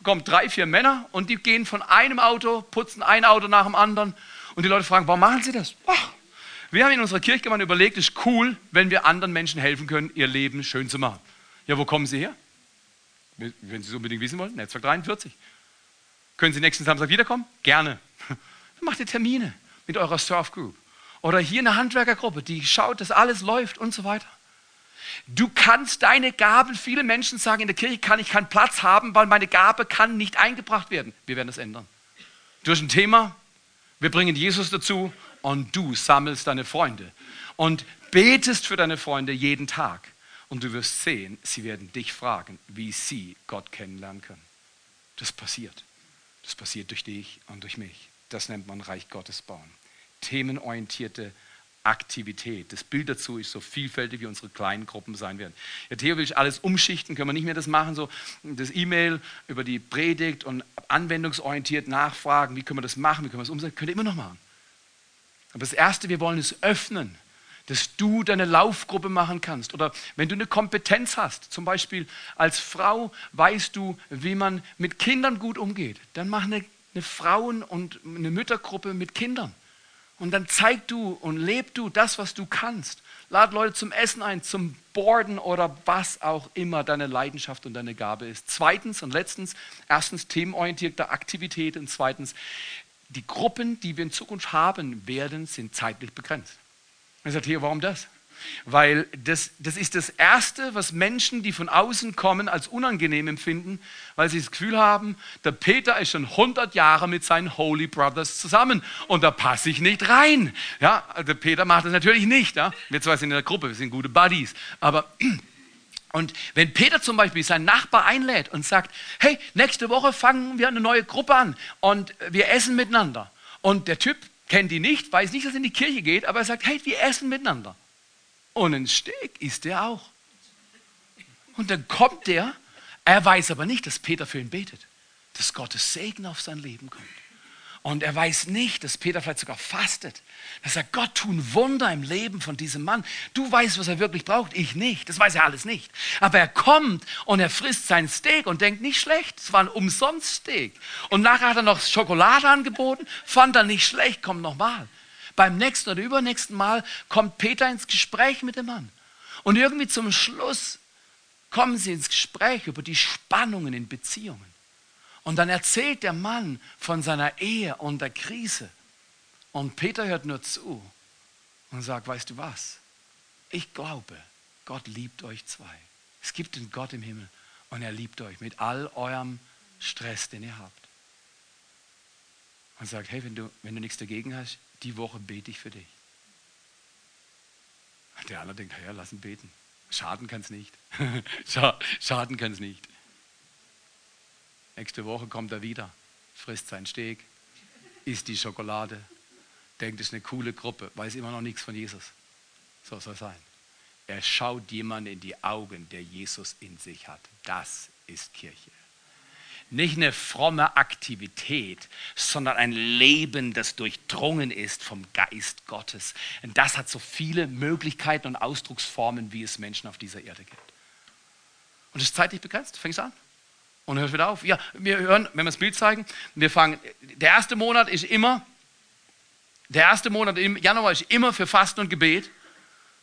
Speaker 1: kommen drei, vier Männer und die gehen von einem Auto, putzen ein Auto nach dem anderen. Und die Leute fragen, warum machen sie das? Ach, wir haben in unserer Kirchgemeinde überlegt, es ist cool, wenn wir anderen Menschen helfen können, ihr Leben schön zu machen. Ja, wo kommen sie her? Wenn Sie es unbedingt wissen wollen, Netzwerk 43. Können Sie nächsten Samstag wiederkommen? Gerne. [LAUGHS] Dann macht ihr Termine mit eurer Surf Group. Oder hier eine Handwerkergruppe, die schaut, dass alles läuft und so weiter. Du kannst deine Gaben, viele Menschen sagen, in der Kirche kann ich keinen Platz haben, weil meine Gabe kann nicht eingebracht werden. Wir werden das ändern. Durch ein Thema, wir bringen Jesus dazu und du sammelst deine Freunde und betest für deine Freunde jeden Tag. Und du wirst sehen, sie werden dich fragen, wie sie Gott kennenlernen können. Das passiert. Das passiert durch dich und durch mich. Das nennt man Reich Gottes bauen. Themenorientierte Aktivität. Das Bild dazu ist so vielfältig, wie unsere kleinen Gruppen sein werden. Ja, Theo will ich alles umschichten, können wir nicht mehr das machen, so das E-Mail über die Predigt und anwendungsorientiert nachfragen, wie können wir das machen, wie können wir das umsetzen, könnt ihr immer noch machen. Aber das Erste, wir wollen es öffnen, dass du deine Laufgruppe machen kannst. Oder wenn du eine Kompetenz hast, zum Beispiel als Frau weißt du, wie man mit Kindern gut umgeht, dann mach eine, eine Frauen- und eine Müttergruppe mit Kindern. Und dann zeig du und leb du das, was du kannst. Lad Leute zum Essen ein, zum Borden oder was auch immer deine Leidenschaft und deine Gabe ist. Zweitens und letztens, erstens themenorientierte Aktivität und zweitens, die Gruppen, die wir in Zukunft haben werden, sind zeitlich begrenzt. Ich sage hier, warum das? Weil das, das ist das Erste, was Menschen, die von außen kommen, als unangenehm empfinden, weil sie das Gefühl haben, der Peter ist schon 100 Jahre mit seinen Holy Brothers zusammen und da passe ich nicht rein. Ja, der Peter macht das natürlich nicht. Ja? Wir zwei sind in der Gruppe, wir sind gute Buddies. Aber [CLEARS THROAT] und wenn Peter zum Beispiel seinen Nachbar einlädt und sagt, hey, nächste Woche fangen wir eine neue Gruppe an und wir essen miteinander. Und der Typ kennt ihn nicht, weiß nicht, dass er in die Kirche geht, aber er sagt, hey, wir essen miteinander. Und ein Steak isst er auch. Und dann kommt er, er weiß aber nicht, dass Peter für ihn betet, dass Gottes Segen auf sein Leben kommt. Und er weiß nicht, dass Peter vielleicht sogar fastet. Dass er Gott tun Wunder im Leben von diesem Mann. Du weißt, was er wirklich braucht, ich nicht. Das weiß er alles nicht. Aber er kommt und er frisst sein Steak und denkt, nicht schlecht, es war ein Umsonst-Steak. Und nachher hat er noch Schokolade angeboten, fand er nicht schlecht, kommt nochmal. Beim nächsten oder übernächsten Mal kommt Peter ins Gespräch mit dem Mann. Und irgendwie zum Schluss kommen sie ins Gespräch über die Spannungen in Beziehungen. Und dann erzählt der Mann von seiner Ehe und der Krise. Und Peter hört nur zu und sagt, weißt du was? Ich glaube, Gott liebt euch zwei. Es gibt einen Gott im Himmel Und er liebt euch mit all eurem Stress, den ihr habt. Und sagt, hey, wenn du, wenn du nichts dagegen hast, die Woche bete ich für dich. Der andere denkt, ja, lass ihn beten. Schaden kann es nicht. [LAUGHS] Schaden kann es nicht. Nächste Woche kommt er wieder, frisst seinen Steak, isst die Schokolade, denkt, es ist eine coole Gruppe, weiß immer noch nichts von Jesus. So soll es sein. Er schaut jemand in die Augen, der Jesus in sich hat. Das ist Kirche. Nicht eine fromme Aktivität, sondern ein Leben, das durchdrungen ist vom Geist Gottes. Und das hat so viele Möglichkeiten und Ausdrucksformen, wie es Menschen auf dieser Erde gibt. Und es ist zeitlich begrenzt. Fängst an und hört wieder auf. Ja, wir hören, wenn wir das Bild zeigen, wir fangen, der erste Monat ist immer, der erste Monat im Januar ist immer für Fasten und Gebet.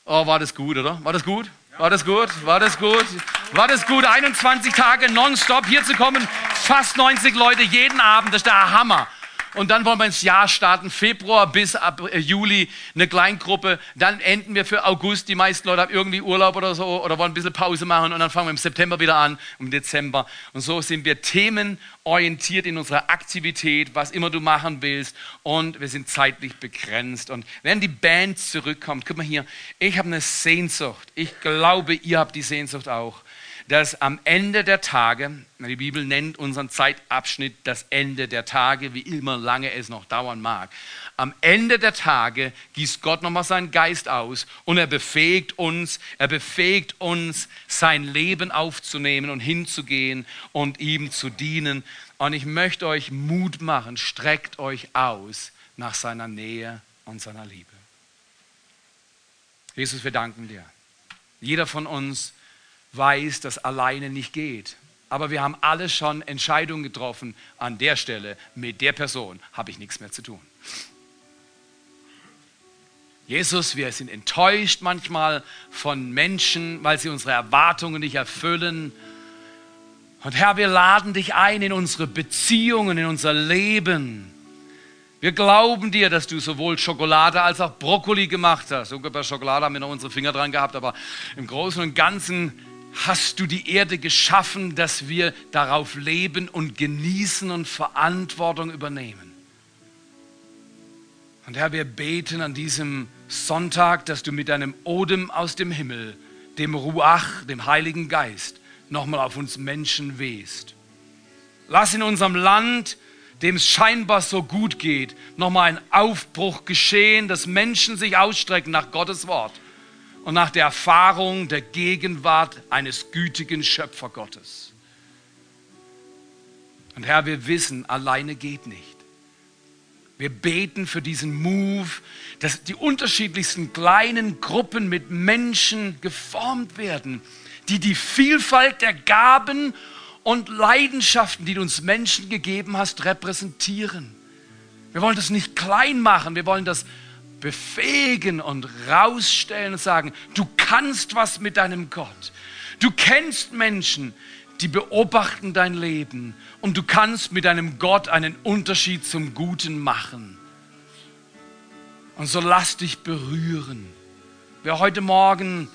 Speaker 1: Oh, war das gut, oder? War das gut? War das gut? War das gut? War das gut? 21 Tage nonstop hier zu kommen, fast 90 Leute jeden Abend, das ist der Hammer. Und dann wollen wir ins Jahr starten, Februar bis ab äh, Juli eine Kleingruppe. Dann enden wir für August. Die meisten Leute haben irgendwie Urlaub oder so oder wollen ein bisschen Pause machen. Und dann fangen wir im September wieder an, im Dezember. Und so sind wir themenorientiert in unserer Aktivität, was immer du machen willst. Und wir sind zeitlich begrenzt. Und wenn die Band zurückkommt, guck mal hier, ich habe eine Sehnsucht. Ich glaube, ihr habt die Sehnsucht auch dass am Ende der Tage, die Bibel nennt unseren Zeitabschnitt das Ende der Tage, wie immer lange es noch dauern mag. Am Ende der Tage gießt Gott nochmal seinen Geist aus und er befähigt uns, er befähigt uns, sein Leben aufzunehmen und hinzugehen und ihm zu dienen. Und ich möchte euch Mut machen, streckt euch aus nach seiner Nähe und seiner Liebe. Jesus, wir danken dir. Jeder von uns weiß, dass alleine nicht geht. Aber wir haben alle schon Entscheidungen getroffen, an der Stelle, mit der Person habe ich nichts mehr zu tun. Jesus, wir sind enttäuscht manchmal von Menschen, weil sie unsere Erwartungen nicht erfüllen. Und Herr, wir laden dich ein in unsere Beziehungen, in unser Leben. Wir glauben dir, dass du sowohl Schokolade als auch Brokkoli gemacht hast. Sogar bei Schokolade haben wir noch unsere Finger dran gehabt, aber im Großen und Ganzen hast du die Erde geschaffen, dass wir darauf leben und genießen und Verantwortung übernehmen. Und Herr, wir beten an diesem Sonntag, dass du mit deinem Odem aus dem Himmel, dem Ruach, dem Heiligen Geist, nochmal auf uns Menschen wehst. Lass in unserem Land, dem es scheinbar so gut geht, nochmal ein Aufbruch geschehen, dass Menschen sich ausstrecken nach Gottes Wort und nach der Erfahrung der Gegenwart eines gütigen Schöpfergottes. Und Herr, wir wissen, alleine geht nicht. Wir beten für diesen Move, dass die unterschiedlichsten kleinen Gruppen mit Menschen geformt werden, die die Vielfalt der Gaben und Leidenschaften, die du uns Menschen gegeben hast, repräsentieren. Wir wollen das nicht klein machen, wir wollen das befähigen und rausstellen und sagen, du kannst was mit deinem Gott. Du kennst Menschen, die beobachten dein Leben und du kannst mit deinem Gott einen Unterschied zum Guten machen. Und so lass dich berühren. Wer heute Morgen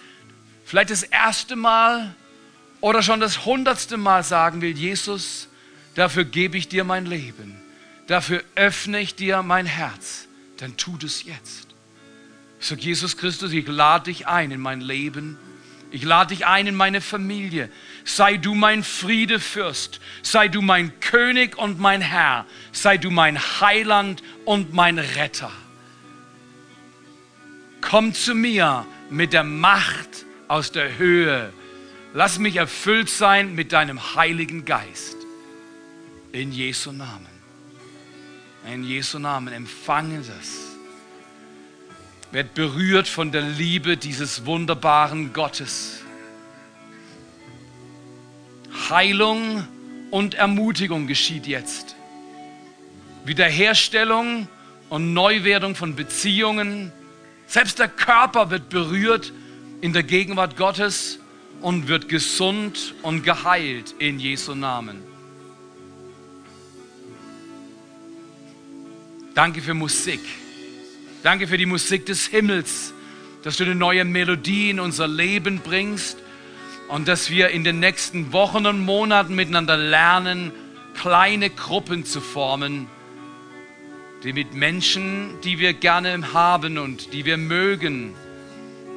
Speaker 1: vielleicht das erste Mal oder schon das hundertste Mal sagen will, Jesus, dafür gebe ich dir mein Leben, dafür öffne ich dir mein Herz dann tut es jetzt. Ich sage, Jesus Christus, ich lade dich ein in mein Leben. Ich lade dich ein in meine Familie. Sei du mein Friedefürst. Sei du mein König und mein Herr. Sei du mein Heiland und mein Retter. Komm zu mir mit der Macht aus der Höhe. Lass mich erfüllt sein mit deinem Heiligen Geist. In Jesu Namen. In Jesu Namen empfange das. Werd berührt von der Liebe dieses wunderbaren Gottes. Heilung und Ermutigung geschieht jetzt. Wiederherstellung und Neuwerdung von Beziehungen. Selbst der Körper wird berührt in der Gegenwart Gottes und wird gesund und geheilt in Jesu Namen. Danke für Musik. Danke für die Musik des Himmels, dass du eine neue Melodie in unser Leben bringst. Und dass wir in den nächsten Wochen und Monaten miteinander lernen, kleine Gruppen zu formen, die mit Menschen, die wir gerne haben und die wir mögen,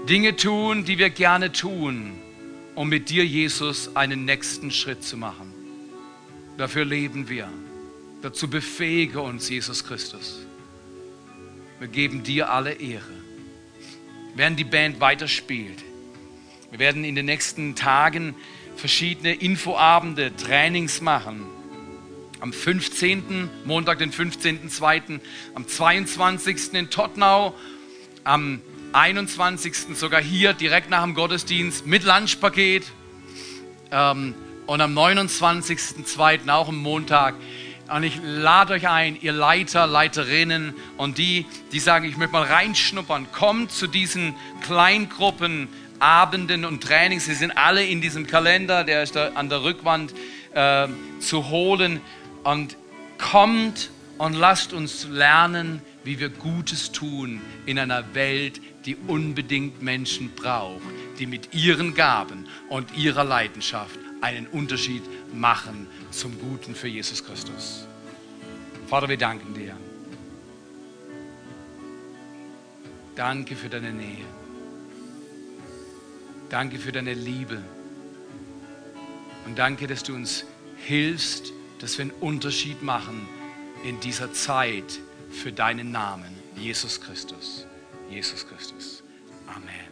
Speaker 1: Dinge tun, die wir gerne tun, um mit dir, Jesus, einen nächsten Schritt zu machen. Dafür leben wir. Dazu befähige uns, Jesus Christus. Wir geben dir alle Ehre. Während die Band weiterspielt, wir werden in den nächsten Tagen verschiedene Infoabende, Trainings machen am 15., Montag, den 15.02., am 22. in Tottenau, am 21. sogar hier direkt nach dem Gottesdienst mit Lunchpaket ähm, und am 29.02. auch am Montag. Und ich lade euch ein, ihr Leiter, Leiterinnen und die, die sagen, ich möchte mal reinschnuppern, kommt zu diesen Kleingruppen, Abenden und Trainings. Sie sind alle in diesem Kalender, der ist da an der Rückwand äh, zu holen und kommt und lasst uns lernen, wie wir Gutes tun in einer Welt, die unbedingt Menschen braucht, die mit ihren Gaben und ihrer Leidenschaft einen Unterschied machen zum Guten für Jesus Christus. Vater, wir danken dir. Danke für deine Nähe. Danke für deine Liebe. Und danke, dass du uns hilfst, dass wir einen Unterschied machen in dieser Zeit für deinen Namen, Jesus Christus. Jesus Christus. Amen.